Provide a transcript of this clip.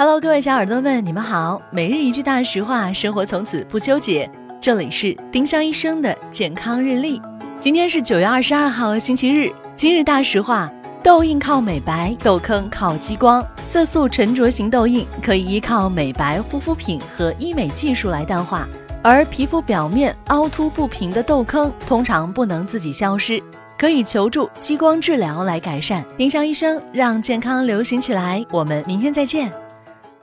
Hello，各位小耳朵们，你们好。每日一句大实话，生活从此不纠结。这里是丁香医生的健康日历。今天是九月二十二号，星期日。今日大实话：痘印靠美白，痘坑靠激光。色素沉着型痘印可以依靠美白护肤品和医美技术来淡化，而皮肤表面凹凸不平的痘坑通常不能自己消失，可以求助激光治疗来改善。丁香医生让健康流行起来。我们明天再见。